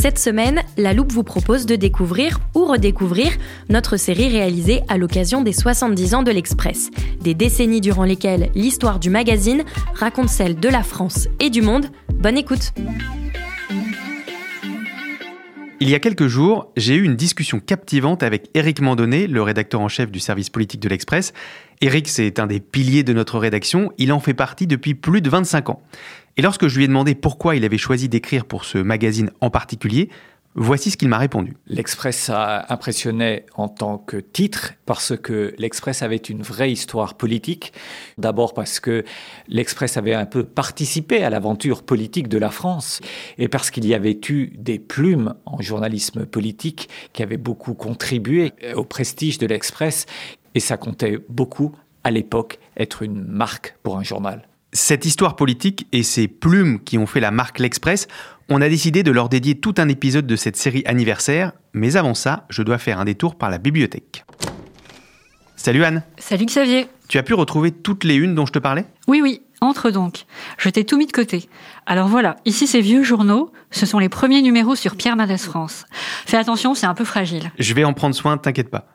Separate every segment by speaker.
Speaker 1: Cette semaine, La Loupe vous propose de découvrir ou redécouvrir notre série réalisée à l'occasion des 70 ans de l'Express, des décennies durant lesquelles l'histoire du magazine raconte celle de la France et du monde. Bonne écoute
Speaker 2: Il y a quelques jours, j'ai eu une discussion captivante avec Éric Mandonnet, le rédacteur en chef du service politique de l'Express. Éric, c'est un des piliers de notre rédaction, il en fait partie depuis plus de 25 ans. Et lorsque je lui ai demandé pourquoi il avait choisi d'écrire pour ce magazine en particulier, voici ce qu'il m'a répondu.
Speaker 3: L'Express a impressionné en tant que titre parce que l'Express avait une vraie histoire politique. D'abord parce que l'Express avait un peu participé à l'aventure politique de la France et parce qu'il y avait eu des plumes en journalisme politique qui avaient beaucoup contribué au prestige de l'Express et ça comptait beaucoup à l'époque être une marque pour un journal.
Speaker 2: Cette histoire politique et ces plumes qui ont fait la marque L'Express, on a décidé de leur dédier tout un épisode de cette série anniversaire, mais avant ça, je dois faire un détour par la bibliothèque. Salut Anne.
Speaker 4: Salut Xavier.
Speaker 2: Tu as pu retrouver toutes les unes dont je te parlais?
Speaker 4: Oui, oui, entre donc. Je t'ai tout mis de côté. Alors voilà, ici ces vieux journaux, ce sont les premiers numéros sur Pierre Mendès France. Fais attention, c'est un peu fragile.
Speaker 2: Je vais en prendre soin, t'inquiète pas.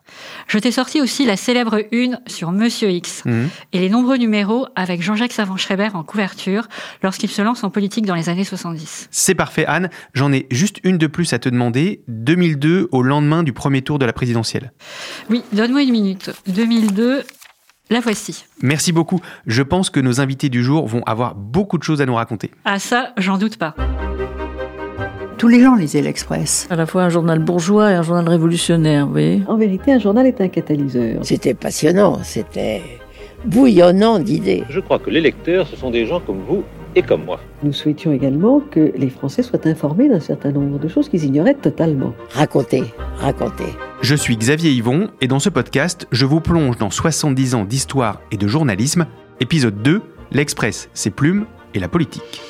Speaker 4: Je t'ai sorti aussi la célèbre une sur Monsieur X
Speaker 2: Mhm.
Speaker 4: et les nombreux numéros avec Jean-Jacques Savant-Schreiber en couverture lorsqu'il se lance en politique dans les années 70.
Speaker 2: C'est parfait Anne, j'en ai juste une de plus à te demander, 2002 au lendemain du premier tour de la présidentielle.
Speaker 4: Oui, donne-moi une minute. 2002, la voici.
Speaker 2: Merci beaucoup, je pense que nos invités du jour vont avoir beaucoup de choses à nous raconter.
Speaker 4: Ah ça, j'en doute pas.
Speaker 5: Tous les gens lisaient l'Express.
Speaker 6: À la fois un journal bourgeois et un journal révolutionnaire, vous voyez.
Speaker 7: En vérité, un journal est un catalyseur.
Speaker 8: C'était passionnant, c'était bouillonnant d'idées.
Speaker 9: Je crois que les lecteurs, ce sont des gens comme vous et comme moi.
Speaker 7: Nous souhaitions également que les Français soient informés d'un certain nombre de choses qu'ils ignoraient totalement.
Speaker 8: Racontez, racontez.
Speaker 2: Je suis Xavier Yvon et dans ce podcast, je vous plonge dans 70 ans d'histoire et de journalisme. Épisode 2, l'Express, ses plumes et la politique.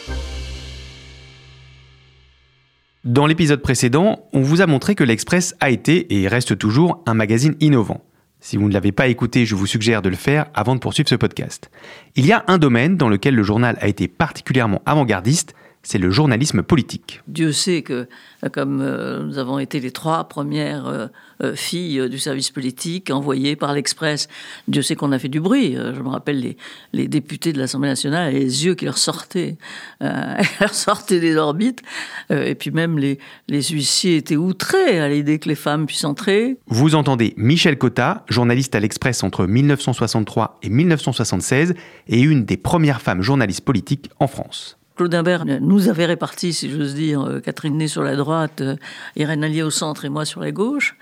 Speaker 2: Dans l'épisode précédent, on vous a montré que l'Express a été et reste toujours un magazine innovant. Si vous ne l'avez pas écouté, je vous suggère de le faire avant de poursuivre ce podcast. Il y a un domaine dans lequel le journal a été particulièrement avant-gardiste, c'est le journalisme politique.
Speaker 6: Dieu sait que, euh, comme euh, nous avons été les trois premières euh, filles du service politique envoyées par l'Express, Dieu sait qu'on a fait du bruit. Je me rappelle les, les députés de l'Assemblée nationale et les yeux qui leur sortaient, euh, leur sortaient des orbites. Et puis même les, les huissiers étaient outrés à l'idée que les femmes puissent entrer.
Speaker 2: Vous entendez Michel Cotta, journaliste à l'Express entre 1963 et 1976 et une des premières femmes journalistes politiques en France.
Speaker 6: Claude Imbert nous avait réparti, si j'ose dire, euh, Catherine Ney sur la droite, euh, Irène Allier au centre et moi sur la gauche.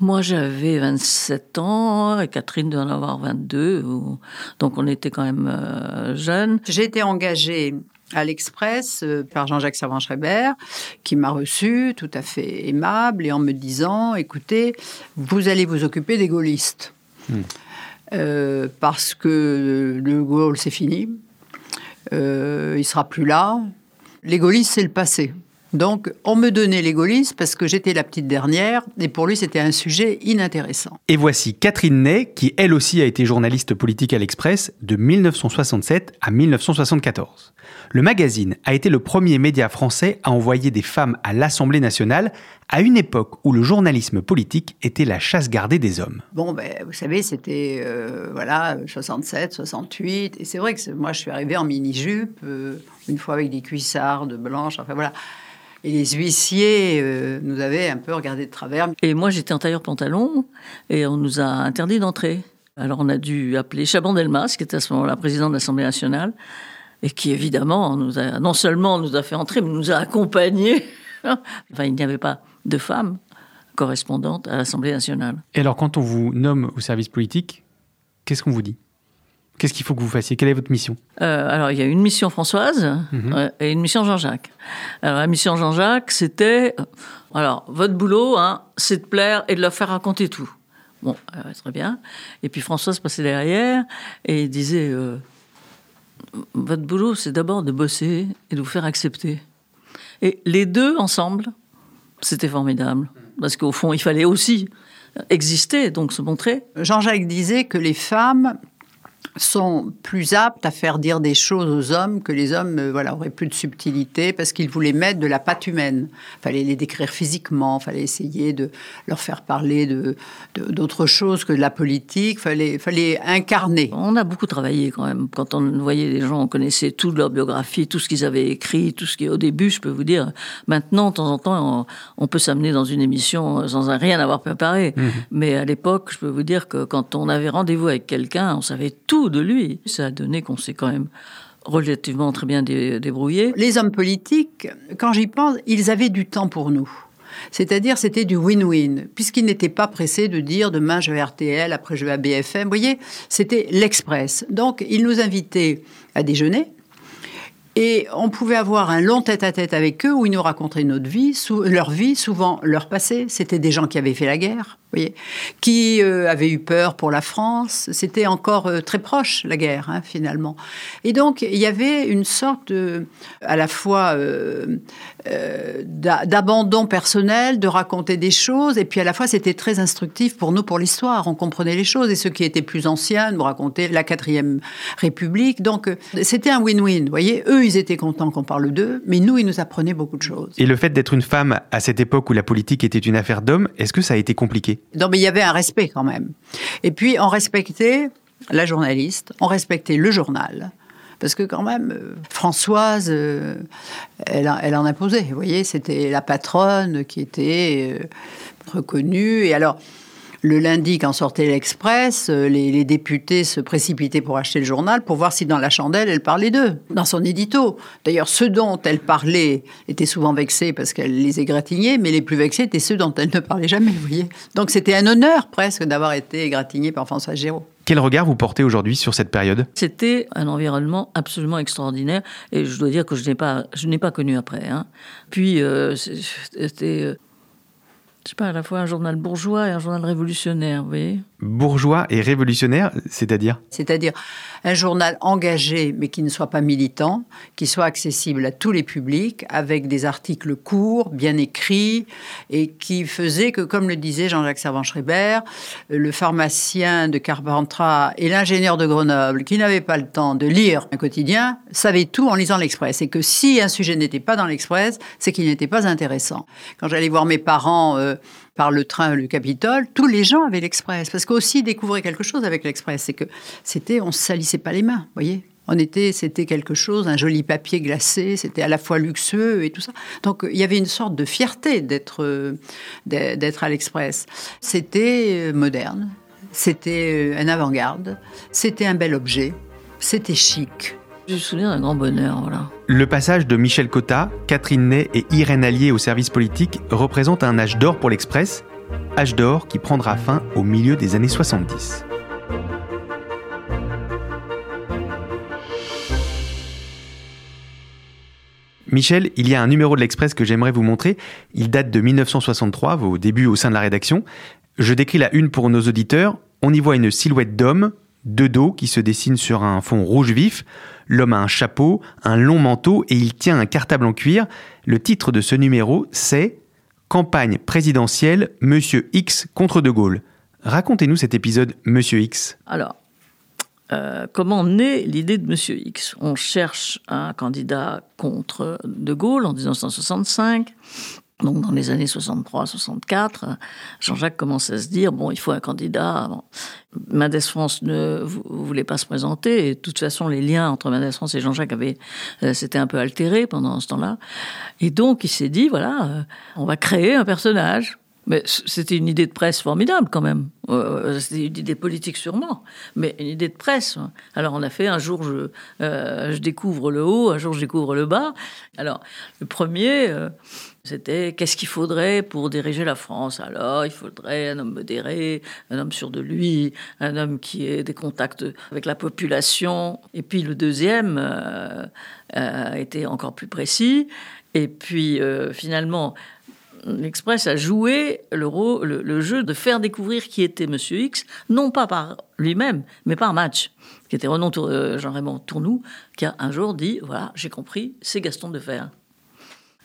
Speaker 6: Moi, j'avais 27 ans et Catherine devait en avoir 22. ou- Donc, on était quand même euh, jeunes.
Speaker 5: J'ai été engagée à l'Express par Jean-Jacques Savant-Schreiber, qui m'a reçu tout à fait aimable et en me disant écoutez, vous allez vous occuper des gaullistes. Euh, parce que le Gaulle, c'est fini. Euh, il sera plus là. Les c'est le passé. Donc, on me donnait les gaullistes parce que j'étais la petite dernière et pour lui, c'était un sujet inintéressant.
Speaker 2: Et voici Catherine Ney, qui elle aussi a été journaliste politique à l'Express de 1967 à 1974. Le magazine a été le premier média français à envoyer des femmes à l'Assemblée nationale à une époque où le journalisme politique était la chasse gardée des hommes.
Speaker 5: Bon, ben, vous savez, c'était euh, voilà 67, 68, et c'est vrai que moi je suis arrivée en mini-jupe, euh, une fois avec des cuissardes blanches, enfin voilà. Et les huissiers euh, nous avaient un peu regardé de travers.
Speaker 6: Et moi j'étais en tailleur pantalon, et on nous a interdit d'entrer. Alors on a dû appeler Chaban-Delmas, qui était à ce moment-là président de l'Assemblée nationale, et qui évidemment nous a, non seulement nous a fait entrer, mais nous a accompagnés. enfin, il n'y avait pas de femmes correspondantes à l'Assemblée nationale.
Speaker 2: Et alors, quand on vous nomme au service politique, qu'est-ce qu'on vous dit? Qu'est-ce qu'il faut que vous fassiez? Quelle est votre mission?
Speaker 6: Euh, Alors, il y a une mission Françoise
Speaker 2: Mhm.
Speaker 6: et une mission Jean-Jacques. Alors, la mission Jean-Jacques, c'était... euh, Alors, votre boulot, hein, c'est de plaire et de leur faire raconter tout. Bon, euh, très bien. Et puis Françoise passait derrière et disait... euh, votre boulot, c'est d'abord de bosser et de vous faire accepter. Et les deux ensemble, c'était formidable. Parce qu'au fond, il fallait aussi exister, donc se montrer.
Speaker 5: Jean-Jacques disait que les femmes sont plus aptes à faire dire des choses aux hommes que les hommes euh, voilà auraient plus de subtilité parce qu'ils voulaient mettre de la patte humaine. Fallait les décrire physiquement, fallait essayer de leur faire parler de de- d'autre chose que de la politique. Fallait fallait incarner.
Speaker 6: On a beaucoup travaillé quand même. Quand on voyait les gens, on connaissait toute leur biographie, tout ce qu'ils avaient écrit, tout ce qui, au début, je peux vous dire, maintenant, de temps en temps, on, on peut s'amener dans une émission sans rien avoir préparé. Mais à l'époque, je peux vous dire que quand on avait rendez-vous avec quelqu'un, on savait tout de lui. Ça a donné qu'on s'est quand même relativement très bien dé- débrouillé.
Speaker 5: Les hommes politiques, quand j'y pense, ils avaient du temps pour nous. C'est-à-dire, c'était du win-win, puisqu'ils n'étaient pas pressés de dire demain je vais à RTL, après je vais à BFM. Vous voyez, c'était l'express. Donc, ils nous invitaient à déjeuner. Et on pouvait avoir un long tête-à-tête avec eux où ils nous racontaient notre vie, leur vie, souvent leur passé. C'était des gens qui avaient fait la guerre, voyez, qui euh, avaient eu peur pour la France. C'était encore euh, très proche, la guerre, hein, finalement. Et donc, il y avait une sorte de, à la fois euh, euh, d'a- d'abandon personnel, de raconter des choses, et puis à la fois, c'était très instructif pour nous, pour l'histoire. On comprenait les choses, et ceux qui étaient plus anciens nous racontaient la quatrième République. Donc, euh, c'était un win-win, vous voyez. Eux, ils étaient contents qu'on parle d'eux, mais nous, ils nous apprenaient beaucoup de choses.
Speaker 2: Et le fait d'être une femme à cette époque où la politique était une affaire d'hommes, est-ce que ça a été compliqué?
Speaker 5: Non, mais il y avait un respect quand même. Et puis, on respectait la journaliste, on respectait le journal. Parce que quand même, euh, Françoise, euh, elle, a- elle en imposait. Vous voyez, c'était la patronne qui était euh, reconnue. Et alors, le lundi, quand sortait l'Express, euh, les, les députés se précipitaient pour acheter le journal pour voir si dans la chandelle, elle parlait d'eux, dans son édito. D'ailleurs, ceux dont elle parlait étaient souvent vexés parce qu'elle les égratignait, mais les plus vexés étaient ceux dont elle ne parlait jamais, vous voyez. Donc c'était un honneur presque d'avoir été égratigné par François Géraud.
Speaker 2: Quel regard vous portez aujourd'hui sur cette période?
Speaker 6: C'était un environnement absolument extraordinaire et je dois dire que je n'ai pas, je n'ai pas connu après. hein. Puis euh, c'était, euh, je sais pas, à la fois un journal bourgeois et un journal révolutionnaire, vous voyez.
Speaker 2: Bourgeois et révolutionnaire, c'est-à-dire?
Speaker 5: C'est-à-dire un journal engagé, mais qui ne soit pas militant, qui soit accessible à tous les publics, avec des articles courts, bien écrits, et qui faisait que, comme le disait Jean-Jacques Servan-Schreiber, le pharmacien de Carpentras et l'ingénieur de Grenoble, qui n'avaient pas le temps de lire un quotidien, savaient tout en lisant l'Express. Et que si un sujet n'était pas dans l'Express, c'est qu'il n'était pas intéressant. Quand j'allais voir mes parents euh, par le train le Capitole, tous les gens avaient l'Express. Parce qu'aussi découvrir quelque chose avec l'Express, c'est que c'était, on se salissait pas les mains, vous voyez. On était, c'était quelque chose, un joli papier glacé, c'était à la fois luxueux et tout ça. Donc il y avait une sorte de fierté d'être, euh, d'être d'être à l'Express. C'était euh, moderne, c'était euh, un avant-garde, c'était un bel objet, c'était chic.
Speaker 6: Je me souviens d'un grand bonheur.
Speaker 2: Le passage de Michel Cotta, Catherine Ney et Irène Allier au service politique représente un âge d'or pour l'Express, âge d'or qui prendra fin au milieu des années 70. Michel, il y a un numéro de l'Express que j'aimerais vous montrer. Il date de 1963, vos débuts au sein de la rédaction. Je décris la une pour nos auditeurs. On y voit une silhouette d'homme, de dos, qui se dessine sur un fond rouge vif. L'homme a un chapeau, un long manteau et il tient un cartable en cuir. Le titre de ce numéro, c'est Campagne présidentielle, Monsieur X contre De Gaulle. Racontez-nous cet épisode, Monsieur X.
Speaker 6: Alors, euh, comment naît l'idée de Monsieur X? On cherche un candidat contre De Gaulle en 1965. Donc dans les années 63-64, Jean-Jacques commence à se dire bon, il faut un candidat. Bon. Mendes France ne voulait pas se présenter. Et de toute façon, les liens entre Mendes France et Jean-Jacques avaient euh, s'étaient un peu altérés pendant ce temps-là. Et donc il s'est dit voilà, euh, on va créer un personnage. Mais c'était une idée de presse formidable quand même. Euh, c'était une idée politique sûrement, mais une idée de presse. Alors on a fait un jour je, euh, je découvre le haut, un jour je découvre le bas. Alors le premier, euh, c'était qu'est-ce qu'il faudrait pour diriger la France? Alors il faudrait un homme modéré, un homme sûr de lui, un homme qui ait des contacts avec la population. Et puis le deuxième était encore plus précis. Et puis finalement, l'Express a joué le, jeu de faire découvrir qui était Monsieur X, non pas par lui-même, mais par match, qui était Renan euh, Jean-Raymond Tournou, qui a un jour dit voilà, j'ai compris, c'est Gaston de Fer.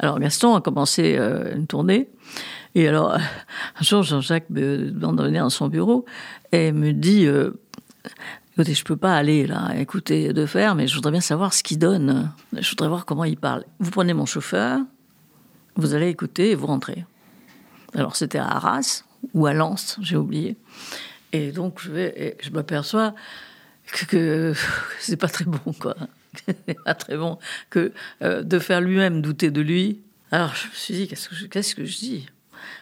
Speaker 6: Alors Gaston a commencé euh, une tournée, et alors un jour Jean-Jacques me demande de venir dans son bureau et me dit euh, Écoutez, je peux pas aller là écouter de fer, mais je voudrais bien savoir ce qu'il donne. Je voudrais voir comment il parle. Vous prenez mon chauffeur, vous allez écouter et vous rentrez. Alors c'était à Arras ou à Lens, j'ai oublié. Et donc je vais, je m'aperçois que, que c'est pas très bon, quoi. Pas très bon que euh, de faire lui-même douter de lui. Alors je me suis dit, qu'est-ce que je, dis?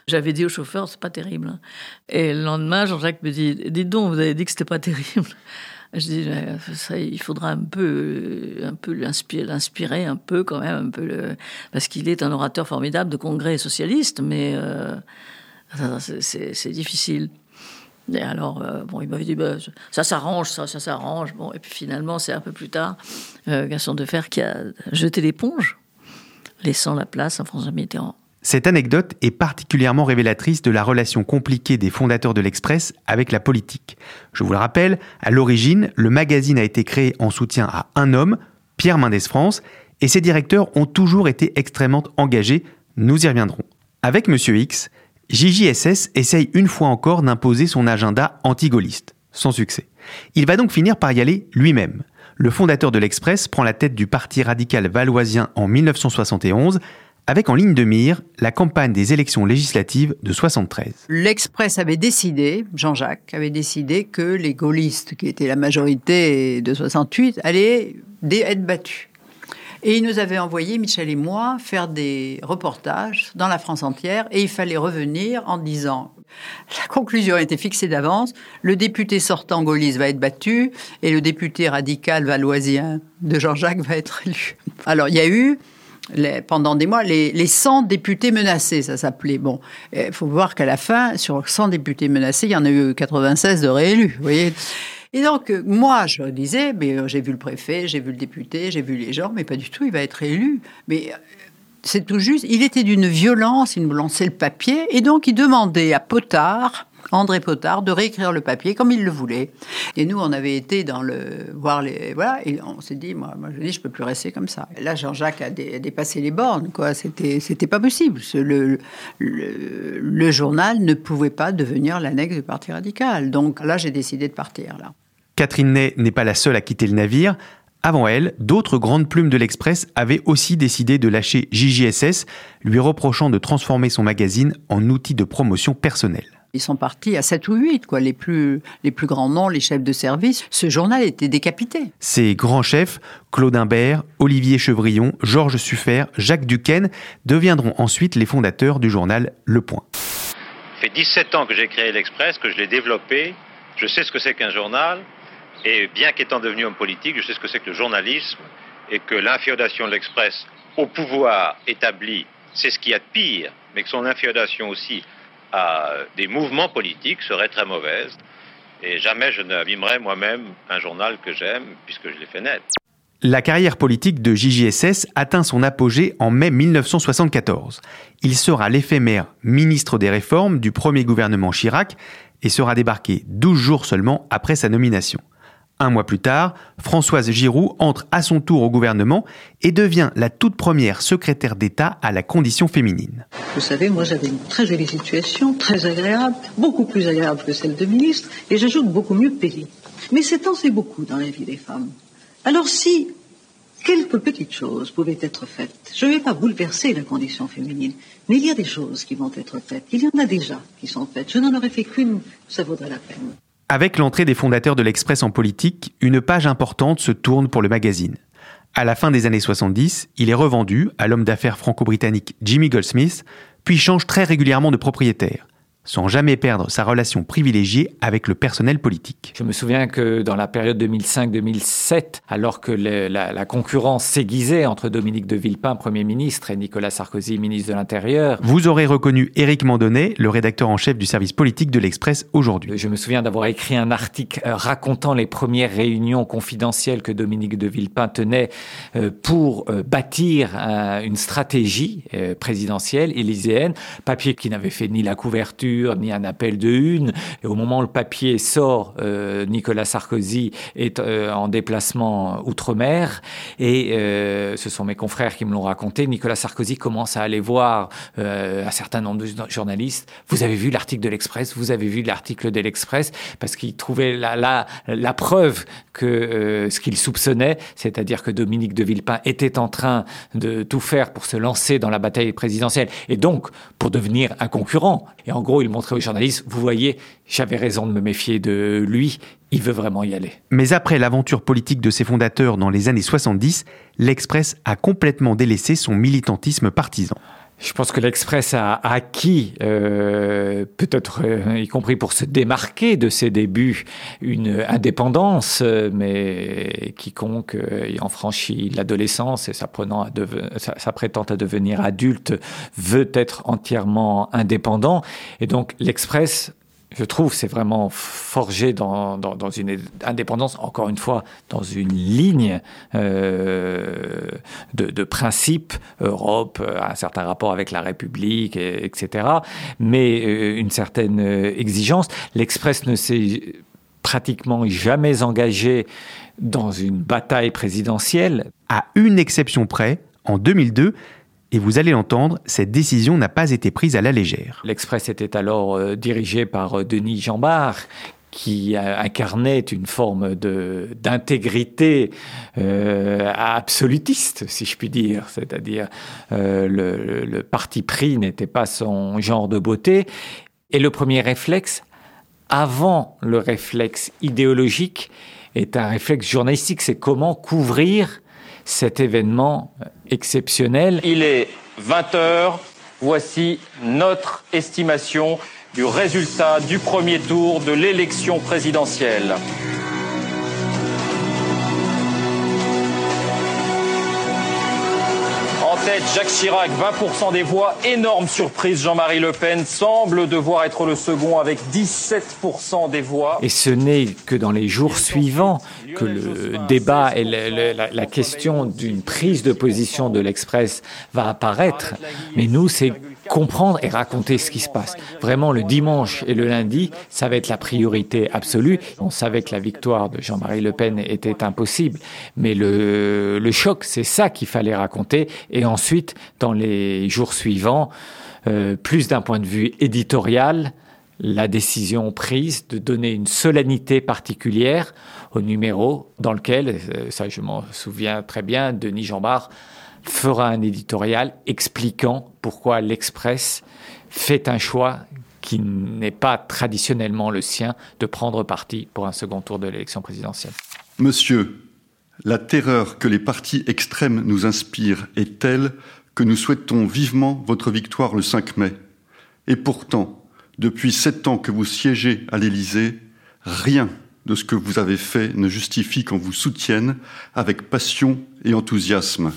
Speaker 6: J'avais dit au chauffeur, c'est pas terrible. Et le lendemain, Jean-Jacques me dit, dites donc, vous avez dit que c'était pas terrible. Je dis, ça, il faudra un peu, un peu l'inspirer, un peu quand même, un peu parce qu'il est un orateur formidable de congrès socialiste, mais euh, c'est difficile. Et alors, euh, bon, il m'avait dit, bah, ça s'arrange, ça, ça s'arrange. Bon, et puis finalement, c'est un peu plus tard, euh, Gaston Defer qui a jeté l'éponge, laissant la place à François Mitterrand.
Speaker 2: Cette anecdote est particulièrement révélatrice de la relation compliquée des fondateurs de l'Express avec la politique. Je vous le rappelle, à l'origine, le magazine a été créé en soutien à un homme, Pierre Mendès France, et ses directeurs ont toujours été extrêmement engagés, nous y reviendrons. Avec Monsieur X, JJSS essaye une fois encore d'imposer son agenda anti-gaulliste, sans succès. Il va donc finir par y aller lui-même. Le fondateur de l'Express prend la tête du parti radical valoisien en 1971 avec en ligne de mire la campagne des élections législatives de 73.
Speaker 5: L'Express avait décidé, Jean-Jacques avait décidé que les gaullistes, qui étaient la majorité de 68, allaient être battus. Et il nous avait envoyé, Michel et moi, faire des reportages dans la France entière et il fallait revenir en disant la conclusion a été fixée d'avance. Le député sortant gaulliste va être battu et le député radical valoisien de Jean-Jacques va être élu. Alors il y a eu pendant des mois, les, les 100 députés menacés, ça s'appelait. Bon, il faut voir qu'à la fin, sur 100 députés menacés, il y en a eu 96 de réélus, vous voyez. Et donc, moi, je disais, mais euh, j'ai vu le préfet, j'ai vu le député, j'ai vu les gens, mais pas du tout, il va être élu. Mais euh, c'est tout juste, il était d'une violence, il nous lançait le papier, et donc il demandait à Potard, André Potard de réécrire le papier comme il le voulait. Et nous, on avait été dans le voir les voilà et on s'est dit moi, je dis je peux plus rester comme ça. là, Jean-Jacques a, dépassé les bornes quoi. C'était c'était pas possible. Le, le, le, journal ne pouvait pas devenir l'annexe du Parti radical. Donc là, j'ai décidé de partir là.
Speaker 2: Catherine Ney n'est pas la seule à quitter le navire. Avant elle, d'autres grandes plumes de l'Express avaient aussi décidé de lâcher JJSS, lui reprochant de transformer son magazine en outil de promotion personnelle.
Speaker 5: Ils sont partis à 7 ou 8, quoi, les plus, les plus grands noms, les chefs de service. Ce journal était décapité.
Speaker 2: Ces grands chefs, Claude Imbert, Olivier Chevrillon, Georges Suffert, Jacques Duquesne, deviendront ensuite les fondateurs du journal Le Point.
Speaker 9: Ça fait 17 ans que j'ai créé l'Express, que je l'ai développé. Je sais ce que c'est qu'un journal. Et bien qu'étant devenu homme politique, je sais ce que c'est que le journalisme. Et que l'inféodation de l'Express au pouvoir établi, c'est ce qu'il y a de pire. Mais que son inféodation aussi à des mouvements politiques serait très mauvaise. Et jamais je n'abîmerai moi-même un journal que j'aime, puisque je l'ai fait naître.
Speaker 2: La carrière politique de JJSS atteint son apogée en mai 1974. Il sera l'éphémère ministre des Réformes du premier gouvernement Chirac et sera débarqué 12 jours seulement après sa nomination. Un mois plus tard, Françoise Giroud entre à son tour au gouvernement et devient la toute première secrétaire d'État à la condition féminine.
Speaker 10: Vous savez, moi j'avais une très jolie situation, très agréable, beaucoup plus agréable que celle de ministre, et j'ajoute beaucoup mieux payée. Mais c'est temps, c'est beaucoup dans la vie des femmes. Alors si quelques petites choses pouvaient être faites. Je ne vais pas bouleverser la condition féminine, mais il y a des choses qui vont être faites. Il y en a déjà qui sont faites. Je n'en aurais fait qu'une, ça vaudrait la peine.
Speaker 2: Avec l'entrée des fondateurs de l'Express en politique, une page importante se tourne pour le magazine. À la fin des années 70, il est revendu à l'homme d'affaires franco-britannique Jimmy Goldsmith, puis change très régulièrement de propriétaire sans jamais perdre sa relation privilégiée avec le personnel politique.
Speaker 3: Je me souviens que dans la période 2005-2007, alors que la, concurrence s'aiguisait entre Dominique de Villepin, Premier ministre, et Nicolas Sarkozy, ministre de l'Intérieur...
Speaker 2: Vous aurez reconnu Éric Mandonnet, le rédacteur en chef du service politique de l'Express aujourd'hui.
Speaker 3: Je me souviens d'avoir écrit un article euh, racontant les premières réunions confidentielles que Dominique de Villepin tenait euh, pour euh, bâtir une stratégie présidentielle élyséenne, papier qui n'avait fait ni la couverture, ni un appel de une. Et au moment où le papier sort, euh, Nicolas Sarkozy est euh, en déplacement outre-mer. Et euh, ce sont mes confrères qui me l'ont raconté. Nicolas Sarkozy commence à aller voir un certain nombre de journalistes. Vous avez vu l'article de l'Express? Vous avez vu l'article de l'Express? Parce qu'il trouvait la, la, la, preuve que ce qu'il soupçonnait, c'est-à-dire que Dominique de Villepin était en train de tout faire pour se lancer dans la bataille présidentielle et donc pour devenir un concurrent. Et en gros, il montrer aux journalistes, vous voyez, j'avais raison de me méfier de lui, il veut vraiment y aller.
Speaker 2: Mais après l'aventure politique de ses fondateurs dans les années 70, l'Express a complètement délaissé son militantisme partisan.
Speaker 3: Je pense que l'Express a acquis, euh, peut-être euh, y compris pour se démarquer de ses débuts, une indépendance, euh, mais quiconque ayant franchi l'adolescence et s'apprêtant à, à devenir adulte veut être entièrement indépendant. Et donc l'Express je trouve, c'est vraiment forgé dans, dans, une indépendance, encore une fois, dans une ligne euh, de, de principes, Europe, euh, un certain rapport avec la République, etc., mais euh, une certaine exigence. L'Express ne s'est pratiquement jamais engagé dans une bataille présidentielle.
Speaker 2: À une exception près, en 2002, et vous allez l'entendre, cette décision n'a pas été prise à la légère.
Speaker 3: L'Express était alors euh, dirigé par euh, Denis Jambard, qui incarnait une forme d'intégrité euh, absolutiste, si je puis dire, c'est-à-dire le, parti pris n'était pas son genre de beauté. Et le premier réflexe, avant le réflexe idéologique, est un réflexe journalistique, c'est comment couvrir cet événement exceptionnel.
Speaker 11: Il est 20 heures. Voici notre estimation du résultat du premier tour de l'élection présidentielle. Tête, Jacques Chirac, 20% des voix. Énorme surprise, Jean-Marie Le Pen semble devoir être le second avec 17% des voix.
Speaker 3: Et ce n'est que dans les jours suivants que le débat et la, question d'une prise de position de l'Express va apparaître. Mais nous, c'est comprendre et raconter ce qui se passe. Vraiment, le dimanche et le lundi, ça va être la priorité absolue. On savait que la victoire de Jean-Marie Le Pen était impossible, mais le, le choc, c'est ça qu'il fallait raconter. Et ensuite, dans les jours suivants, euh, plus d'un point de vue éditorial, la décision prise de donner une solennité particulière au numéro dans lequel, euh, ça je m'en souviens très bien, Denis Jambard fera un éditorial expliquant pourquoi l'Express fait un choix qui n'est pas traditionnellement le sien de prendre parti pour un second tour de l'élection présidentielle.
Speaker 12: Monsieur, la terreur que les partis extrêmes nous inspirent est telle que nous souhaitons vivement votre victoire le 5 mai. Et pourtant, depuis sept ans que vous siégez à l'Élysée, rien de ce que vous avez fait ne justifie qu'on vous soutienne avec passion et enthousiasme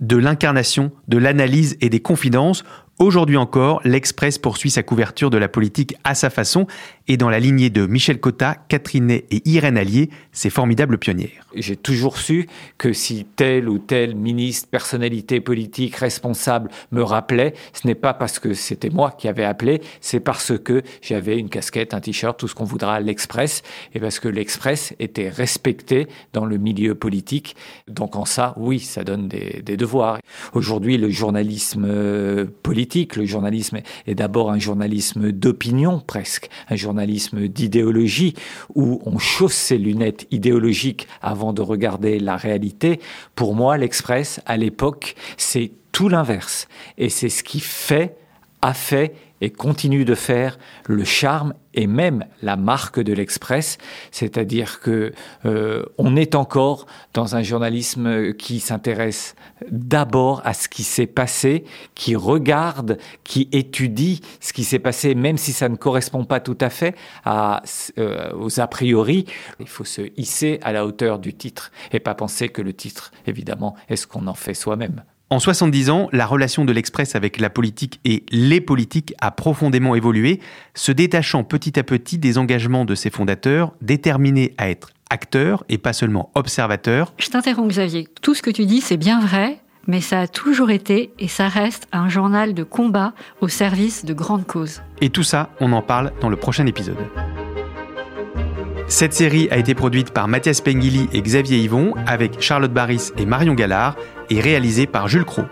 Speaker 2: de l'incarnation, de l'analyse et des confidences, Aujourd'hui encore, l'Express poursuit sa couverture de la politique à sa façon et dans la lignée de Michel Cotta, Catherine Ney et Irène Allier, ces formidables pionnières.
Speaker 3: J'ai toujours su que si tel ou tel ministre, personnalité politique, responsable me rappelait, ce n'est pas parce que c'était moi qui avais appelé, c'est parce que j'avais une casquette, un t-shirt, tout ce qu'on voudra à l'Express, et parce que l'Express était respecté dans le milieu politique. Donc en ça, oui, ça donne des, des devoirs. Aujourd'hui, le journalisme euh, politique Le journalisme est d'abord un journalisme d'opinion presque, un journalisme d'idéologie où on chausse ses lunettes idéologiques avant de regarder la réalité. Pour moi, l'Express, à l'époque, c'est tout l'inverse. Et c'est ce qui fait, a fait et continue de faire le charme et même la marque de l'Express, c'est-à-dire que euh, on est encore dans un journalisme qui s'intéresse d'abord à ce qui s'est passé, qui regarde, qui étudie ce qui s'est passé, même si ça ne correspond pas tout à fait à, euh, aux a priori. Il faut se hisser à la hauteur du titre et pas penser que le titre, évidemment, est ce qu'on en fait soi-même.
Speaker 2: En 70 ans, la relation de l'Express avec la politique et les politiques a profondément évolué, se détachant petit à petit des engagements de ses fondateurs, déterminés à être acteurs et pas seulement observateurs.
Speaker 4: Je t'interromps Xavier. Tout ce que tu dis, c'est bien vrai, mais ça a toujours été et ça reste un journal de combat au service de grandes causes.
Speaker 2: Et tout ça, on en parle dans le prochain épisode. Cette série a été produite par Mathias Pengili et Xavier Yvon avec Charlotte Baris et Marion Gallard et réalisée par Jules Cros.